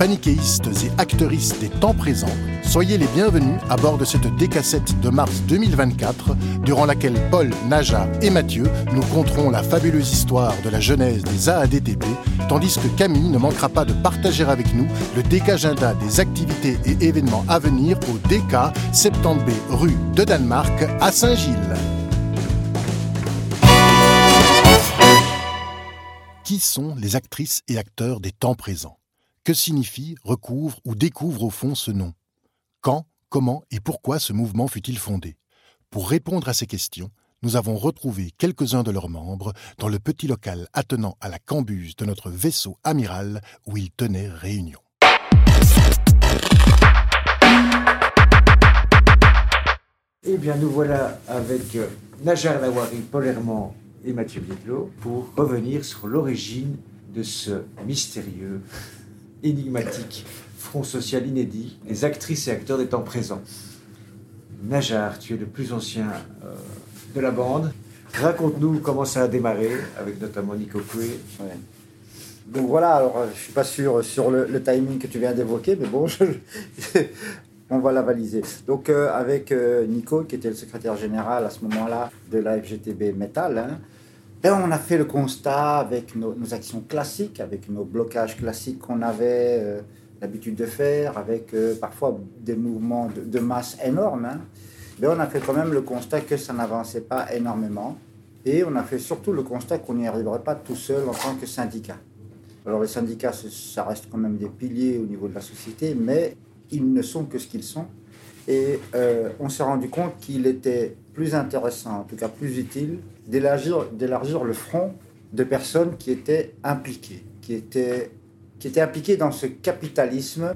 paniquéistes et acteuristes des temps présents, soyez les bienvenus à bord de cette décassette de mars 2024, durant laquelle Paul, Naja et Mathieu nous conteront la fabuleuse histoire de la genèse des AADTP, tandis que Camille ne manquera pas de partager avec nous le décagenda des activités et événements à venir au DK 70B rue de Danemark à Saint-Gilles. Qui sont les actrices et acteurs des temps présents? Que signifie, recouvre ou découvre au fond ce nom? Quand, comment et pourquoi ce mouvement fut-il fondé? Pour répondre à ces questions, nous avons retrouvé quelques-uns de leurs membres dans le petit local attenant à la cambuse de notre vaisseau amiral où ils tenaient réunion. Eh bien, nous voilà avec euh, Najar Lawari, Paul et Mathieu Bietlo pour revenir sur l'origine de ce mystérieux, énigmatique front social inédit des actrices et acteurs des temps présents. Najar, tu es le plus ancien euh, de la bande. Raconte-nous comment ça a démarré, avec notamment Nico Coué. Donc voilà, alors euh, je suis pas sûr sur le, timing que tu viens d'évoquer, mais bon, je- on va la valiser. Donc euh, avec euh, Nico, qui était le secrétaire général à ce moment-là de la FGTB Metal, hein, ben, on a fait le constat avec nos, actions classiques, avec nos blocages classiques qu'on avait euh, l'habitude de faire, avec euh, parfois des mouvements de, masse énormes. hein. Ben, on a fait quand même le constat que ça n'avançait pas énormément. Et on a fait surtout le constat qu'on n'y arriverait pas tout seul en tant que syndicat. Alors les syndicats, ça reste quand même des piliers au niveau de la société, mais ils ne sont que ce qu'ils sont. Et euh, on s'est rendu compte qu'il était plus intéressant, en tout cas plus utile, d'élargir, le front de personnes qui étaient impliquées, qui étaient, qui étaient impliquées dans ce capitalisme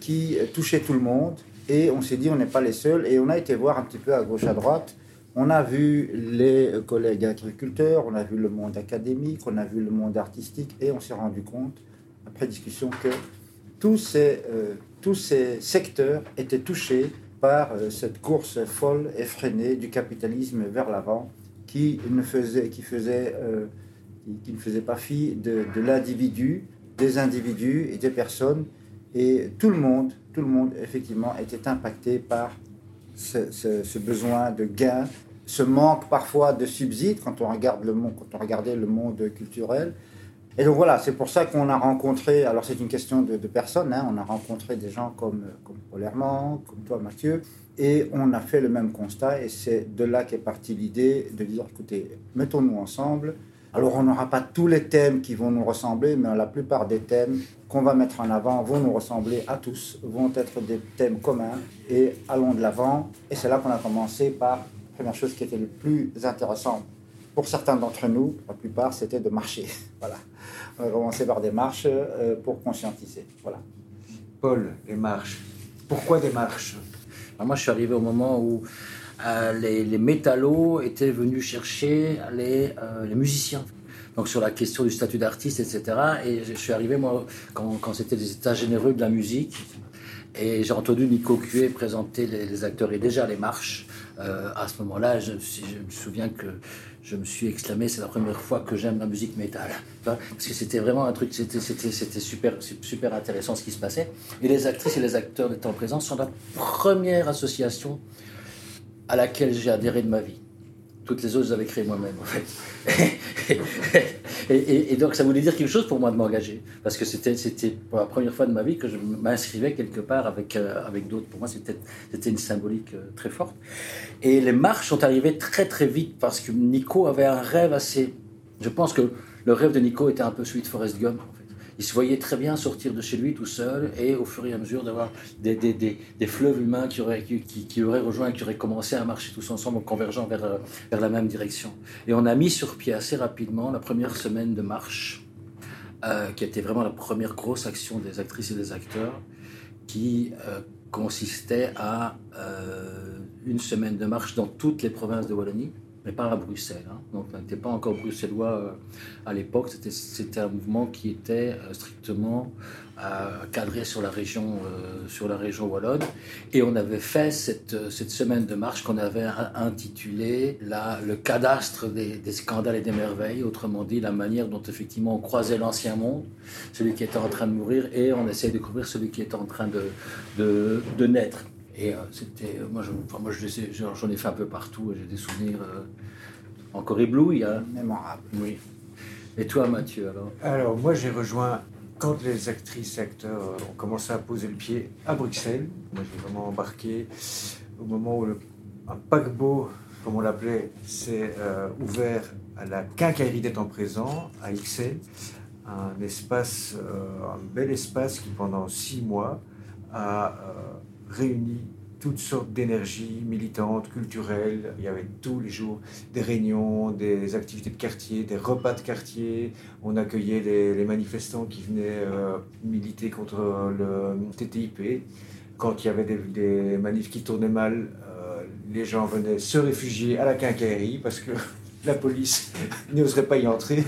qui touchait tout le monde. Et on s'est dit, on n'est pas les seuls. Et on a été voir un petit peu à gauche, à droite. On a vu les collègues agriculteurs, on a vu le monde académique, on a vu le monde artistique, et on s'est rendu compte, après discussion, que tous ces, euh, tous ces secteurs étaient touchés par euh, cette course folle, effrénée du capitalisme vers l'avant, qui ne faisait, qui faisait, euh, qui, ne faisait pas fi de, l'individu, des individus et des personnes, et tout le monde, tout le monde, effectivement, était impacté par ce, besoin de gain, ce manque parfois de subsides quand on le monde, quand on regardait le monde culturel. Et donc voilà, c'est pour ça qu'on a rencontré, alors c'est une question de, personnes, hein, on a rencontré des gens comme, comme Paul Herman, comme toi Mathieu, et on a fait le même constat, et c'est de là qu'est partie l'idée de dire, écoutez, mettons-nous ensemble. Alors on n'aura pas tous les thèmes qui vont nous ressembler, mais la plupart des thèmes qu'on va mettre en avant vont nous ressembler à tous, vont être des thèmes communs, et allons de l'avant. Et c'est là qu'on a commencé par, la première chose qui était le plus intéressant pour certains d'entre nous, la plupart, c'était de marcher. Voilà. On a commencé par des marches euh, pour conscientiser. Voilà. Paul, les marches. Pourquoi des marches? Alors moi, je suis arrivé au moment où euh, les, les métallos étaient venus chercher les, euh, les musiciens. Donc sur la question du statut d'artiste, etc. Et je suis arrivé, moi, quand, quand c'était les états généreux de la musique. Et j'ai entendu Nico Cué présenter les, les acteurs et déjà les marches. Euh, à ce moment-là, je me souviens que je me suis exclamé, c'est la première fois que j'aime la musique métal. Parce que c'était vraiment un truc, c'était, super, super intéressant ce qui se passait. Et les actrices et les acteurs temps présents sont la première association à laquelle j'ai adhéré de ma vie. Toutes les autres, j'avais créé moi-même, en fait. et, donc, ça voulait dire quelque chose pour moi de m'engager. Parce que c'était, pour la première fois de ma vie que je m'inscrivais quelque part avec, euh, avec d'autres. Pour moi, c'était, c'était une symbolique euh, très forte. Et les marches sont arrivées très, très vite parce que Nico avait un rêve assez. Je pense que le rêve de Nico était un peu celui de Forrest Gump. Il se voyait très bien sortir de chez lui tout seul et au fur et à mesure d'avoir des, des, des, des fleuves humains qui auraient, qui, qui, auraient rejoint qui auraient commencé à marcher tous ensemble en convergeant vers, euh, vers la même direction. Et on a mis sur pied assez rapidement la première semaine de marche, euh, qui était vraiment la première grosse action des actrices et des acteurs, qui euh, consistait à une semaine de marche dans toutes les provinces de Wallonie mais pas à Bruxelles. Hein. Donc on n'était pas encore bruxellois euh, à l'époque, c'était un mouvement qui était euh, strictement euh, cadré sur la, région, sur la région wallonne. Et on avait fait cette, semaine de marche qu'on avait intitulée Le cadastre des, scandales et des merveilles, autrement dit la manière dont effectivement on croisait l'ancien monde, celui qui était en train de mourir, et on essayait de découvrir celui qui était en train de naître. Et euh, c'était, moi, je, enfin, moi j'en ai fait un peu partout. J'ai des souvenirs euh, encore éblouis. Hein. Mémorables. Oui. Et toi, Mathieu, alors? Alors, moi, j'ai rejoint quand les actrices et acteurs euh, ont commencé à poser le pied à Bruxelles. Moi, j'ai vraiment embarqué au moment où le, un paquebot, comme on l'appelait, s'est ouvert à la quincaillerie des temps présents, à Ixelles. Un espace, un bel espace qui, pendant six mois, a réuni toutes sortes d'énergies militantes, culturelles. Il y avait tous les jours des réunions, des activités de quartier, des repas de quartier. On accueillait les, manifestants qui venaient euh, militer contre le TTIP. Quand il y avait des, manifs qui tournaient mal, euh, les gens venaient se réfugier à la quincaillerie parce que la police n'oserait pas y entrer.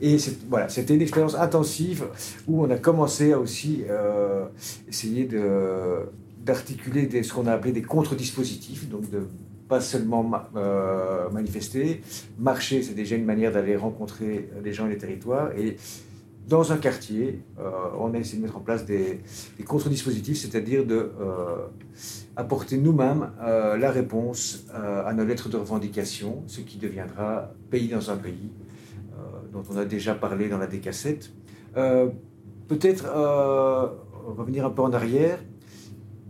Et voilà, c'était une expérience intensive où on a commencé à aussi euh, essayer de d'articuler ce qu'on a appelé des contre-dispositifs, donc de pas seulement euh, manifester, marcher, c'est déjà une manière d'aller rencontrer les gens et les territoires. Et dans un quartier, euh, on a essayé de mettre en place des, contre-dispositifs, c'est-à-dire de euh, apporter nous-mêmes la réponse à nos lettres de revendication, ce qui deviendra pays dans un pays, dont on a déjà parlé dans la décassette. Peut-être revenir un peu en arrière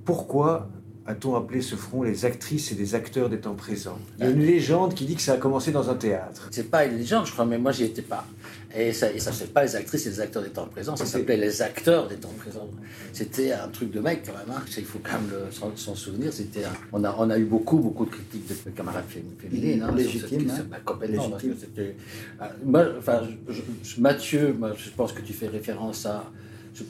pourquoi a-t-on appelé ce front les actrices et les acteurs des temps présents? Il y a une légende qui dit que ça a commencé dans un théâtre. C'est pas une légende, je crois, mais moi j'y étais pas. Et ça ne s'appelait pas les actrices et les acteurs des temps présents, ça s'appelait les acteurs des temps présents. C'était un truc de mec quand même, hein. il faut quand même s'en souvenir. C'était on, a, on a eu beaucoup, beaucoup de critiques de camarades féminines. Hein, Légitime. Hein. complètement. Euh, enfin, Mathieu, moi, je pense que tu fais référence à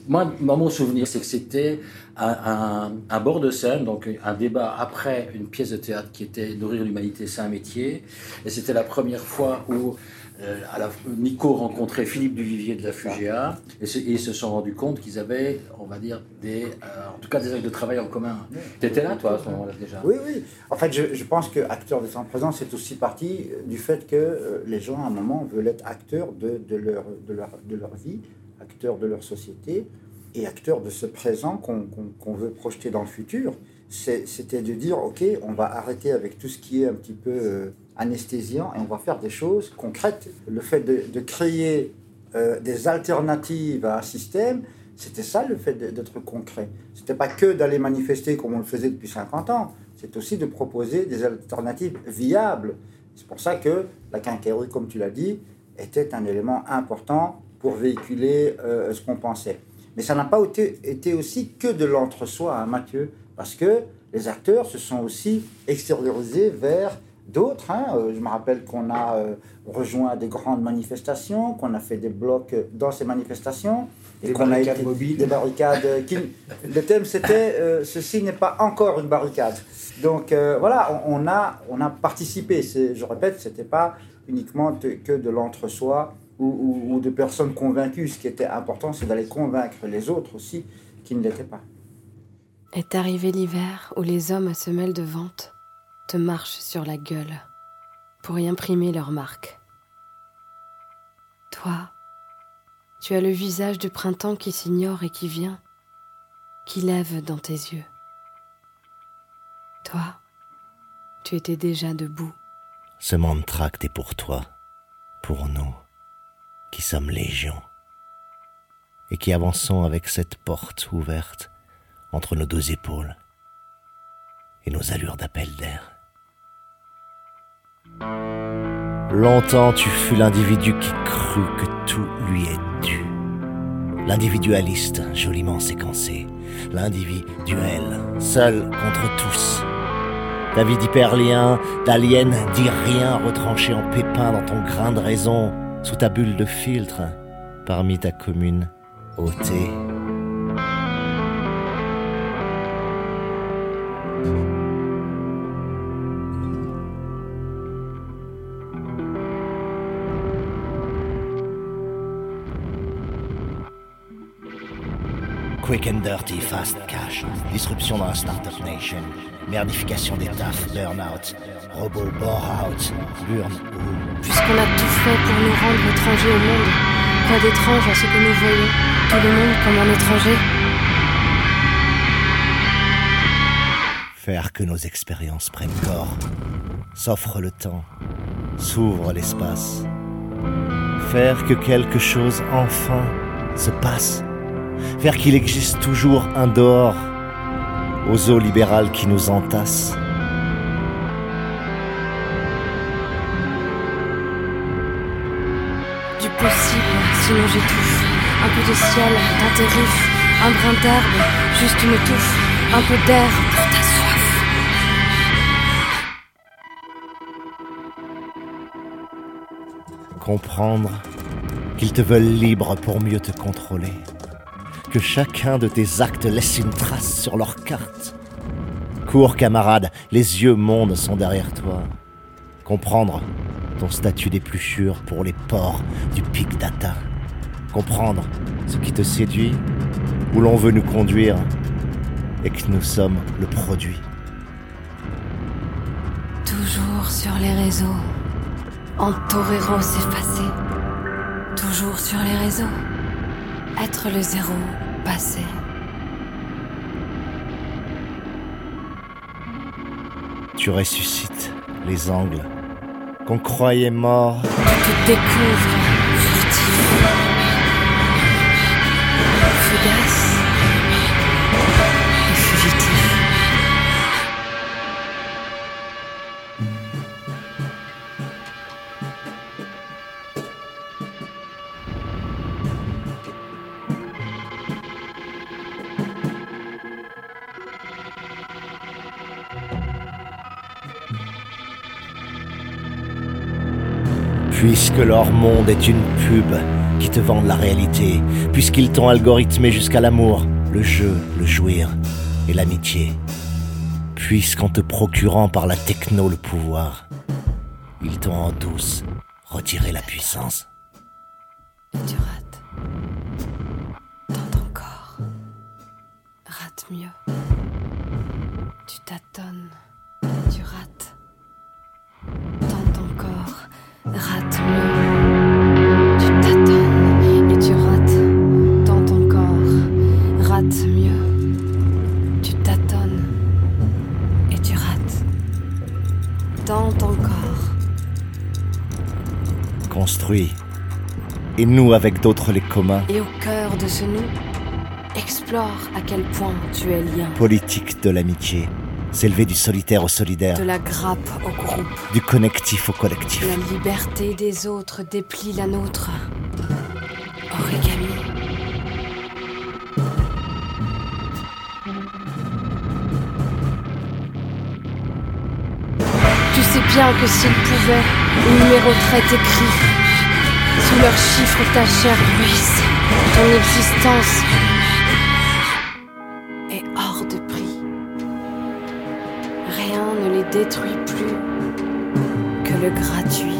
moi, mon souvenir, c'est que c'était un, bord de scène, donc un débat après une pièce de théâtre qui était Nourrir l'humanité, c'est un métier. Et c'était la première fois où euh, à la, Nico rencontrait Philippe Duvivier de la FUGEA et, ils se sont rendus compte qu'ils avaient, on va dire, des, euh, en tout cas des actes de travail en commun. tu étais là, toi, à ce moment-là déjà? Oui, oui. En fait, je, pense que acteur des temps présents, c'est aussi partie du fait que euh, les gens, à un moment, veulent être acteurs de, de, leur, de, leur, de leur vie acteurs de leur société et acteurs de ce présent qu'on veut projeter dans le futur. C'était de dire, OK, on va arrêter avec tout ce qui est un petit peu euh, anesthésiant et on va faire des choses concrètes. Le fait de, créer euh, des alternatives à un système, c'était ça le fait d'être concret. C'était pas que d'aller manifester comme on le faisait depuis 50 ans, c'est aussi de proposer des alternatives viables. C'est pour ça que la quincaillerie, comme tu l'as dit, était un élément important pour véhiculer euh, ce qu'on pensait. Mais ça n'a pas été, été, aussi que de l'entre-soi, hein, Mathieu, parce que les acteurs se sont aussi extériorisés vers d'autres. Hein. Euh, je me rappelle qu'on a euh, rejoint des grandes manifestations, qu'on a fait des blocs dans ces manifestations. Et qu'on a été mobiles. Des barricades. Qui, le thème, c'était Ceci n'est pas encore une barricade. Donc voilà, on, a, on a participé. Je répète, ce n'était pas uniquement que de l'entre-soi ou, de personnes convaincues. Ce qui était important, c'est d'aller convaincre les autres aussi qui ne l'étaient pas. Est arrivé l'hiver où les hommes à semelles de vente te marchent sur la gueule pour y imprimer leur marque. Toi, tu as le visage du printemps qui s'ignore et qui vient, qui lève dans tes yeux. Toi, tu étais déjà debout. Ce mantract est pour toi, pour nous qui sommes légion, et qui avançons avec cette porte ouverte entre nos deux épaules et nos allures d'appel d'air. Longtemps tu fus l'individu qui crut que tout lui est dû. L'individualiste joliment séquencé, l'individuel, seul contre tous. Ta vie d'hyperlien, d'alien, dit rien retranché en pépin dans ton grain de raison, sous ta bulle de filtre, parmi ta commune ôtée. Quick and dirty, fast cash, disruption dans la startup nation, merdification des tafs, burn-out, robot bore-out, burn-out. Puisqu'on a tout fait pour nous rendre étrangers au monde, quoi d'étrange à ce que nous voyons, tout le monde comme un étranger Faire que nos expériences prennent corps, s'offre le temps, s'ouvre l'espace. Faire que quelque chose enfin se passe. Faire qu'il existe toujours un dehors aux eaux libérales qui nous entassent. Du possible, sinon j'étouffe. Un peu de ciel dans tes riffs, un brin d'herbe, juste une touffe, un peu d'air pour ta soif. Comprendre qu'ils te veulent libre pour mieux te contrôler. Que chacun de tes actes laisse une trace sur leur carte. Cours, camarade, les yeux mondes sont derrière toi. Comprendre ton statut d'épluchure pour les ports du Big Data. Comprendre ce qui te séduit, où l'on veut nous conduire, et que nous sommes le produit. Toujours sur les réseaux, en torero s'effacer. Toujours sur les réseaux, être le zéro, passé. Tu ressuscites les angles qu'on croyait morts. Tu te découvres, furtif. Fugace Puisque leur monde est une pub qui te vend de la réalité, puisqu'ils t'ont algorithmé jusqu'à l'amour, le jeu, le jouir et l'amitié, puisqu'en te procurant par la techno le pouvoir, ils t'ont en douce retiré la puissance. Encore. Construit. Et nous avec d'autres les communs. Et au cœur de ce nous, explore à quel point tu es lien. Politique de l'amitié. S'élever du solitaire au solidaire, De la grappe au groupe. du connectif au collectif. La liberté des autres déplie la nôtre. Bien que s'ils pouvaient, ils numérotraient tes cris. Sous leurs chiffres, ta chair bruisse. Ton existence est hors de prix. Rien ne les détruit plus que le gratuit.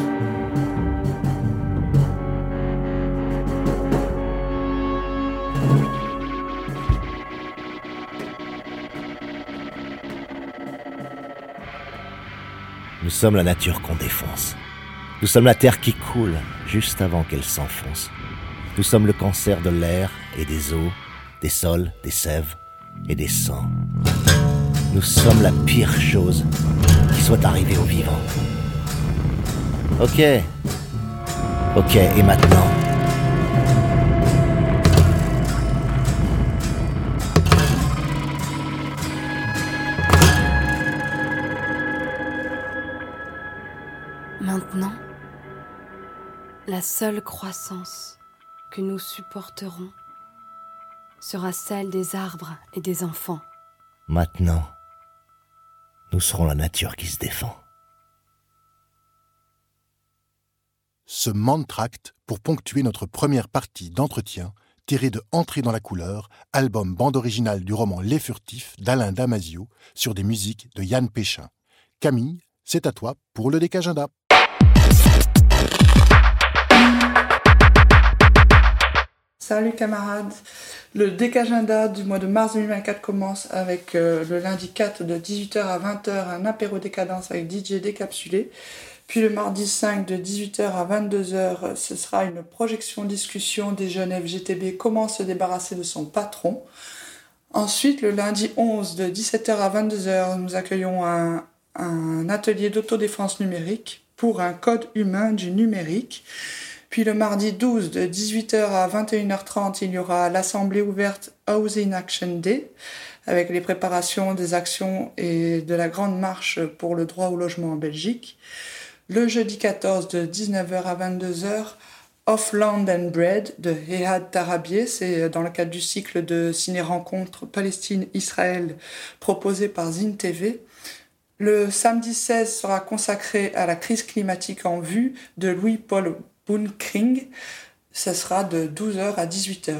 Nous sommes la nature qu'on défonce. Nous sommes la terre qui coule juste avant qu'elle s'enfonce. Nous sommes le cancer de l'air et des eaux, des sols, des sèves et des sangs. Nous sommes la pire chose qui soit arrivée aux vivants. Ok. Ok, et maintenant? La seule croissance que nous supporterons sera celle des arbres et des enfants. Maintenant, nous serons la nature qui se défend. Ce mantract pour ponctuer notre première partie d'entretien tiré de Entrée dans la couleur, album bande originale du roman Les Furtifs d'Alain Damasio sur des musiques de Yann Péchin. Camille, c'est à toi pour le décagenda. Salut camarades. Le décagenda du mois de mars 2024 commence avec euh, le lundi 4 de 18h à 20h un apéro décadence avec DJ décapsulé. Puis le mardi 5 de 18h à 22h, ce sera une projection discussion des jeunes FGTB comment se débarrasser de son patron. Ensuite, le lundi 11 de 17h à 22h, nous accueillons un, un atelier d'autodéfense numérique pour un code humain du numérique. Puis le mardi 12 de 18h à 21h30, il y aura l'assemblée ouverte Housing Action Day avec les préparations des actions et de la grande marche pour le droit au logement en Belgique. Le jeudi 14 de 19h à 22h, Off Land and Bread de Ehad Tarabier, c'est dans le cadre du cycle de ciné-rencontres Palestine-Israël proposé par Zin TV. Le samedi 16 sera consacré à la crise climatique en vue de Louis-Paul Bunkring. Ce sera de 12h à 18h.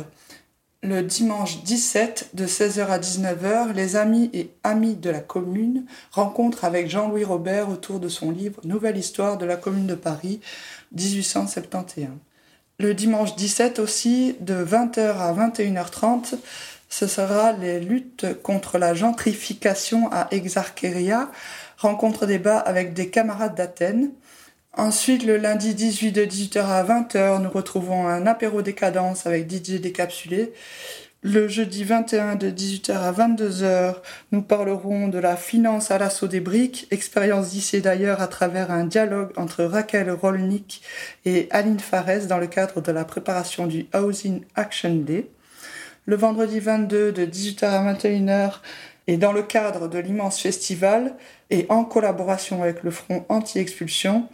Le dimanche 17 de 16h à 19h, les amis et amis de la commune rencontrent avec Jean-Louis Robert autour de son livre Nouvelle histoire de la commune de Paris 1871. Le dimanche 17 aussi, de 20h à 21h30, ce sera les luttes contre la gentrification à Exarcheria, rencontre débat avec des camarades d'Athènes. Ensuite, le lundi 18 de 18h à 20h, nous retrouvons un apéro décadence avec DJ décapsulé. Le jeudi 21 de 18h à 22h, nous parlerons de la finance à l'assaut des briques, expérience d'ici d'ailleurs à travers un dialogue entre Raquel Rolnick et Aline Fares dans le cadre de la préparation du Housing Action Day le vendredi 22 de 18h à 21h et dans le cadre de l'immense festival et en collaboration avec le Front anti-expulsion,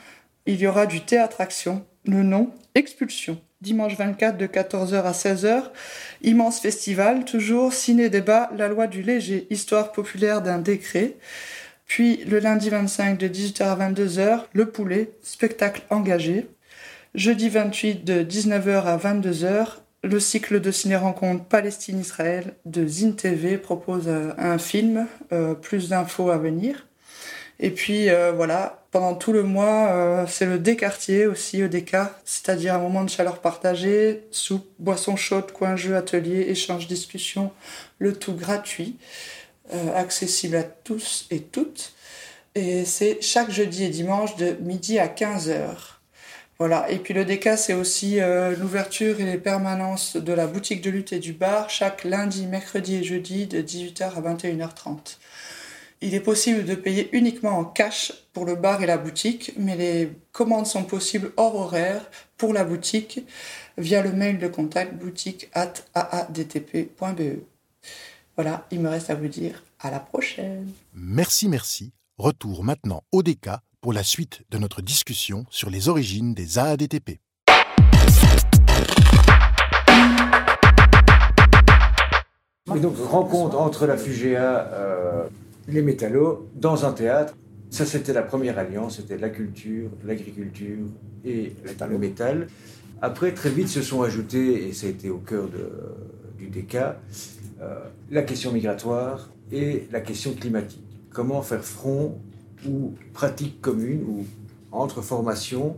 il y aura du théâtre-action, le nom Expulsion. Dimanche 24 de 14h à 16h, immense festival, toujours ciné-débat, la loi du léger, histoire populaire d'un décret. Puis le lundi 25 de 18h à 22h, le poulet, spectacle engagé. Jeudi 28 de 19h à 22h, le cycle de ciné-rencontres Palestine-Israël de Zin TV propose euh, un film, euh, plus d'infos à venir. Et puis euh, voilà, pendant tout le mois, c'est le déquartier aussi, EDK, c'est-à-dire un moment de chaleur partagée, soupe, boisson chaude, coin jeu, atelier, échange, discussion, le tout gratuit, accessible à tous et toutes. Et c'est chaque jeudi et dimanche de midi à 15h. Voilà. Et puis le DK, c'est aussi euh, l'ouverture et les permanences de la boutique de lutte et du bar chaque lundi, mercredi et jeudi de 18h à 21h30. Il est possible de payer uniquement en cash pour le bar et la boutique, mais les commandes sont possibles hors horaire pour la boutique via le mail de contact boutique at aadtp.be. Voilà, il me reste à vous dire à la prochaine. Merci, merci. Retour maintenant au DK pour la suite de notre discussion sur les origines des AADTP. Et donc, rencontre entre la FUGEA, euh, les métallos, dans un théâtre. Ça, c'était la première alliance, c'était la culture, l'agriculture et le métal. Après, très vite se sont ajoutés, et ça a été au cœur du DK, euh, la question migratoire et la question climatique. Comment faire front ou pratiques communes ou entre formations,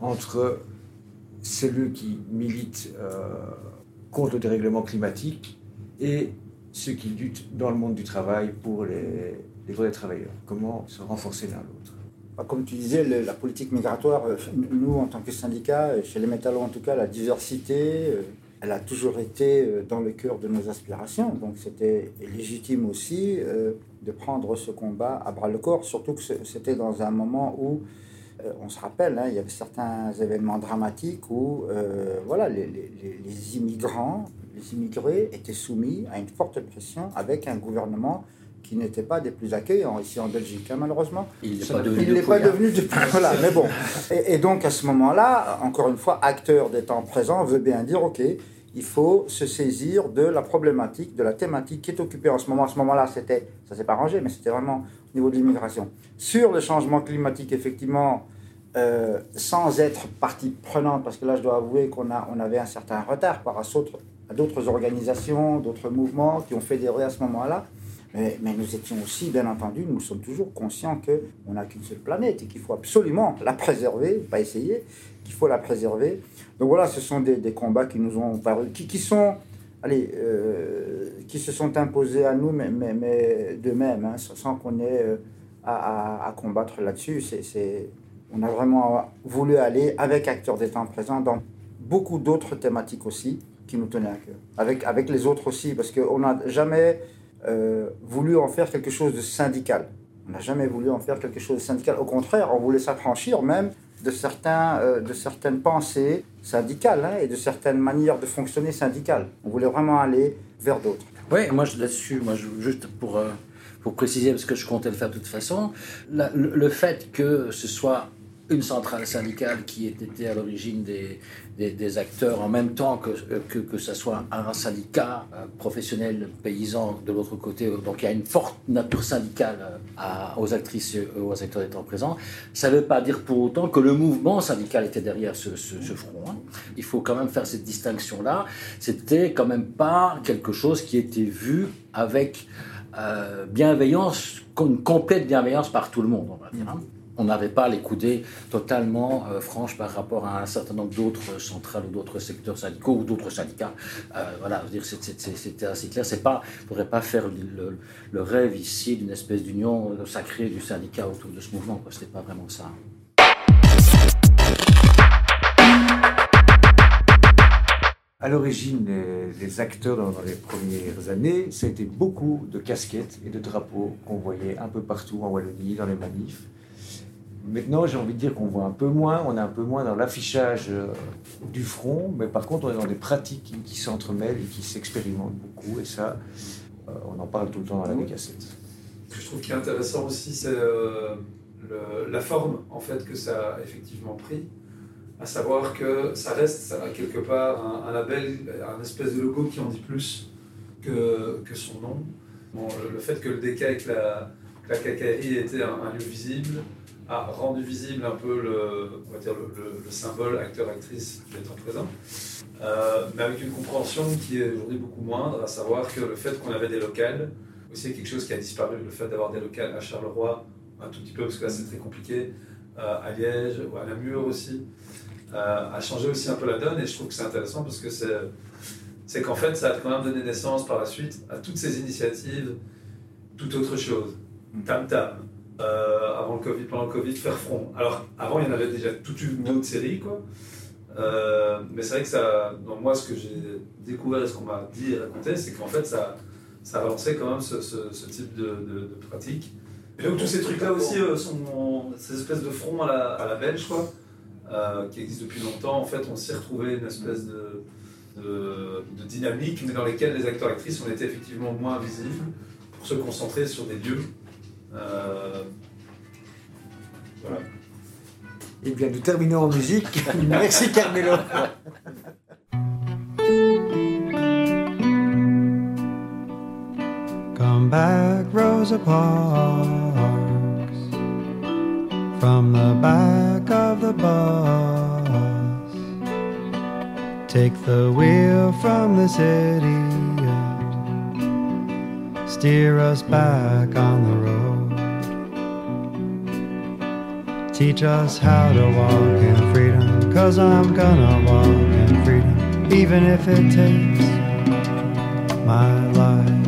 entre celui qui militent euh, contre le dérèglement climatique et ceux qui luttent dans le monde du travail pour les, les vrais travailleurs. Comment se renforcer l'un l'autre? Bah, comme tu disais, la politique migratoire, euh, nous en tant que syndicat, chez les métallos en tout cas, la diversité, euh, elle a toujours été dans le cœur de nos aspirations. Donc c'était légitime aussi de prendre ce combat à bras le corps, surtout que c'était dans un moment où, euh, on se rappelle, hein, il y avait certains événements dramatiques où euh, voilà, les, immigrants, les immigrés étaient soumis à une forte pression avec un gouvernement qui n'était pas des plus accueillants ici en Belgique, hein, malheureusement. Il n'est pas devenu, il pas devenu depuis. voilà, mais bon. Et, et, donc à ce moment-là, encore une fois, acteur des temps présents veut bien dire, ok, il faut se saisir de la problématique, de la thématique qui est occupée en ce moment. À ce moment-là, c'était, ça s'est pas rangé, mais c'était vraiment au niveau de l'immigration. Sur le changement climatique, effectivement, euh, sans être partie prenante, parce que là, je dois avouer qu'on a, on avait un certain retard par rapport d'autres organisations, d'autres mouvements qui ont fédéré à ce moment-là. Mais, nous étions aussi, bien entendu, nous sommes toujours conscients qu'on n'a qu'une seule planète et qu'il faut absolument la préserver, pas essayer, qu'il faut la préserver. Donc voilà, ce sont des, combats qui nous ont paru, qui, qui sont, allez, euh, qui se sont imposés à nous, mais, mais, mais d'eux-mêmes, hein, sans qu'on ait euh, à, combattre là-dessus. On a vraiment voulu aller avec Acteurs des temps présents dans beaucoup d'autres thématiques aussi qui nous tenaient à cœur, avec, avec les autres aussi, parce qu'on n'a jamais euh, voulu en faire quelque chose de syndical. On n'a jamais voulu en faire quelque chose de syndical. Au contraire, on voulait s'affranchir même de, certains, euh, de certaines pensées syndicales hein, et de certaines manières de fonctionner syndicales. On voulait vraiment aller vers d'autres. Oui, moi là-dessus, moi juste pour, euh, pour préciser, parce que je comptais le faire de toute façon, le, fait que ce soit une centrale syndicale qui ait été à l'origine des, des, acteurs en même temps que, que, que ce soit un syndicat professionnel paysan de l'autre côté. Donc il y a une forte nature syndicale à, aux actrices et aux acteurs étant présents. Ça ne veut pas dire pour autant que le mouvement syndical était derrière ce, ce, front. Hein. Il faut quand même faire cette distinction-là. C'était quand même pas quelque chose qui était vu avec euh, bienveillance, une complète bienveillance par tout le monde, on va dire. On n'avait pas les coudées totalement euh, franches par rapport à un certain nombre d'autres centrales ou d'autres secteurs syndicaux ou d'autres syndicats. Euh, voilà, c'était assez clair. C'est pas, faudrait pas faire le, rêve ici d'une espèce d'union sacrée du syndicat autour de ce mouvement. Ce n'était pas vraiment ça. À l'origine, les, acteurs dans, les premières années, c'était beaucoup de casquettes et de drapeaux qu'on voyait un peu partout en Wallonie, dans les manifs. Maintenant, j'ai envie de dire qu'on voit un peu moins, on est un peu moins dans l'affichage euh, du front, mais par contre, on est dans des pratiques qui, qui s'entremêlent et qui s'expérimentent beaucoup, et ça, euh, on en parle tout le temps dans la cassette. Ce que je trouve qui est intéressant aussi, c'est euh, la forme en fait que ça a effectivement pris, à savoir que ça reste ça a quelque part un, un, label, un espèce de logo qui en dit plus que, que son nom. Bon, le, le, fait que le DK avec la, la cacaillerie était un, un lieu visible, a rendu visible un peu le, on va dire le, le, le symbole acteur-actrice d'être présent, euh, mais avec une compréhension qui est aujourd'hui beaucoup moindre, à savoir que le fait qu'on avait des locales, aussi quelque chose qui a disparu, le fait d'avoir des locales à Charleroi, un tout petit peu, parce que là c'est très compliqué, euh, à Liège ou à Namur aussi, euh, a changé aussi un peu la donne, et je trouve que c'est intéressant parce que c'est, c'est qu'en fait ça a quand même donné naissance par la suite à toutes ces initiatives, tout autre chose. Tam Tam, euh, avant le Covid, pendant le Covid, faire front. Alors, avant, il y en avait déjà toute une autre série, quoi. Euh, mais c'est vrai que ça, dans moi, ce que j'ai découvert et ce qu'on m'a dit et raconté, c'est qu'en fait, ça, ça a relancé quand même ce, ce, ce type de, de, de, pratique. Et donc, tous ces trucs-là aussi euh, sont ces espèces de fronts à la, à la belge, quoi, qui existent depuis longtemps. En fait, on s'y retrouvait une espèce de, de, de dynamique, mais dans lesquelles les acteurs et actrices ont été effectivement moins visibles pour se concentrer sur des lieux euh, voilà. Eh bien, nous terminons en musique. Merci Carmelo. Come back, Rosa Parks, from the back of the bus. Take the wheel from the city steer us back on the road. Teach us how to walk in freedom, cause I'm gonna walk in freedom, even if it takes my life.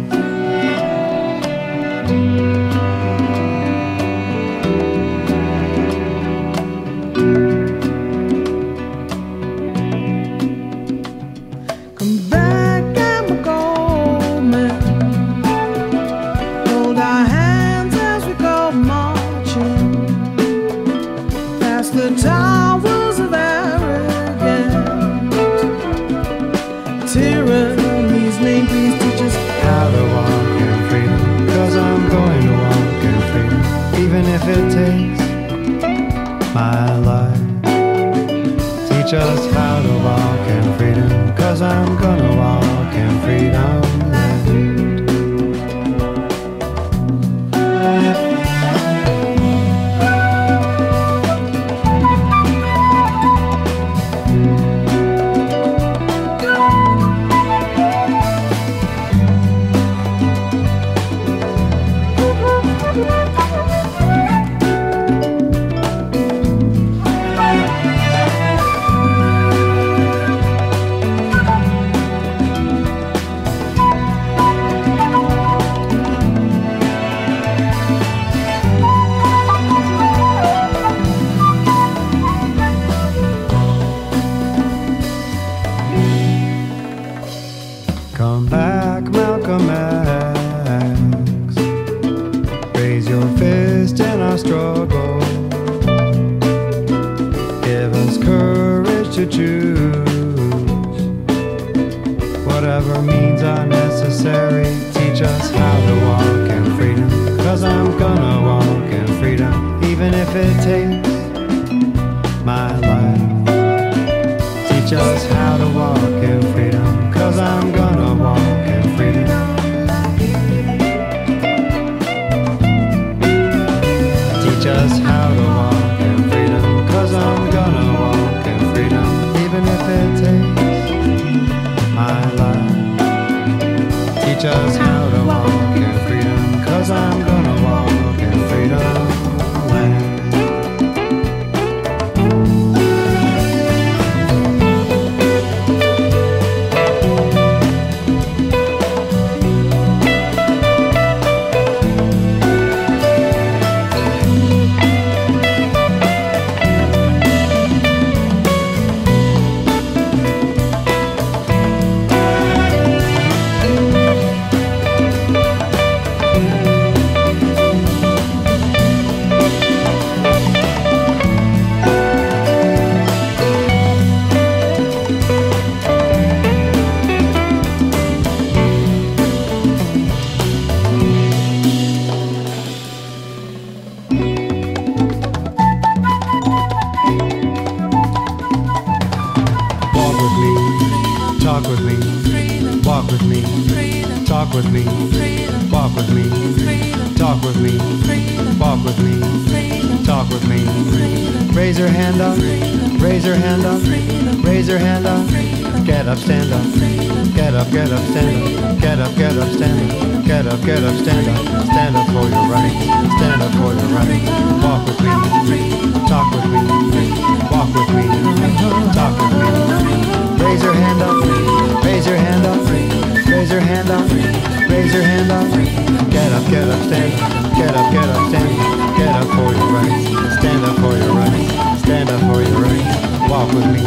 rights. Stand up for your rights. Stand up for your rights. Walk with me.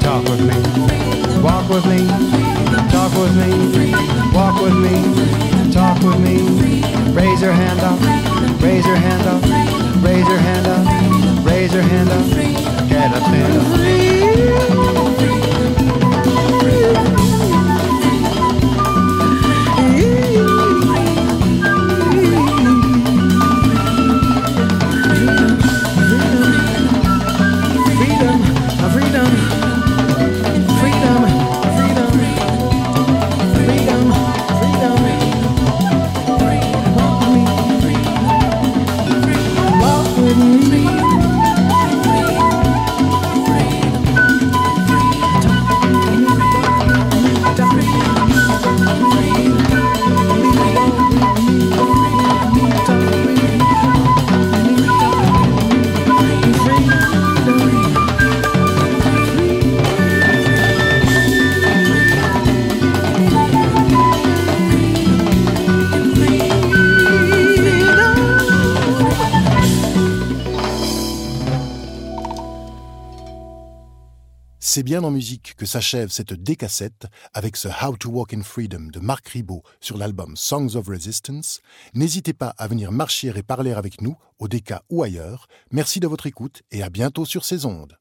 Talk with me. Walk with me. Talk with me. Walk with me. Talk with me. Raise your hand up. Raise your hand up. Raise your hand up. Raise your hand up. Get up and. C'est bien en musique que s'achève cette décassette avec ce How to Walk in Freedom de Marc Ribot sur l'album Songs of Resistance. N'hésitez pas à venir marcher et parler avec nous au DECA ou ailleurs. Merci de votre écoute et à bientôt sur ces ondes.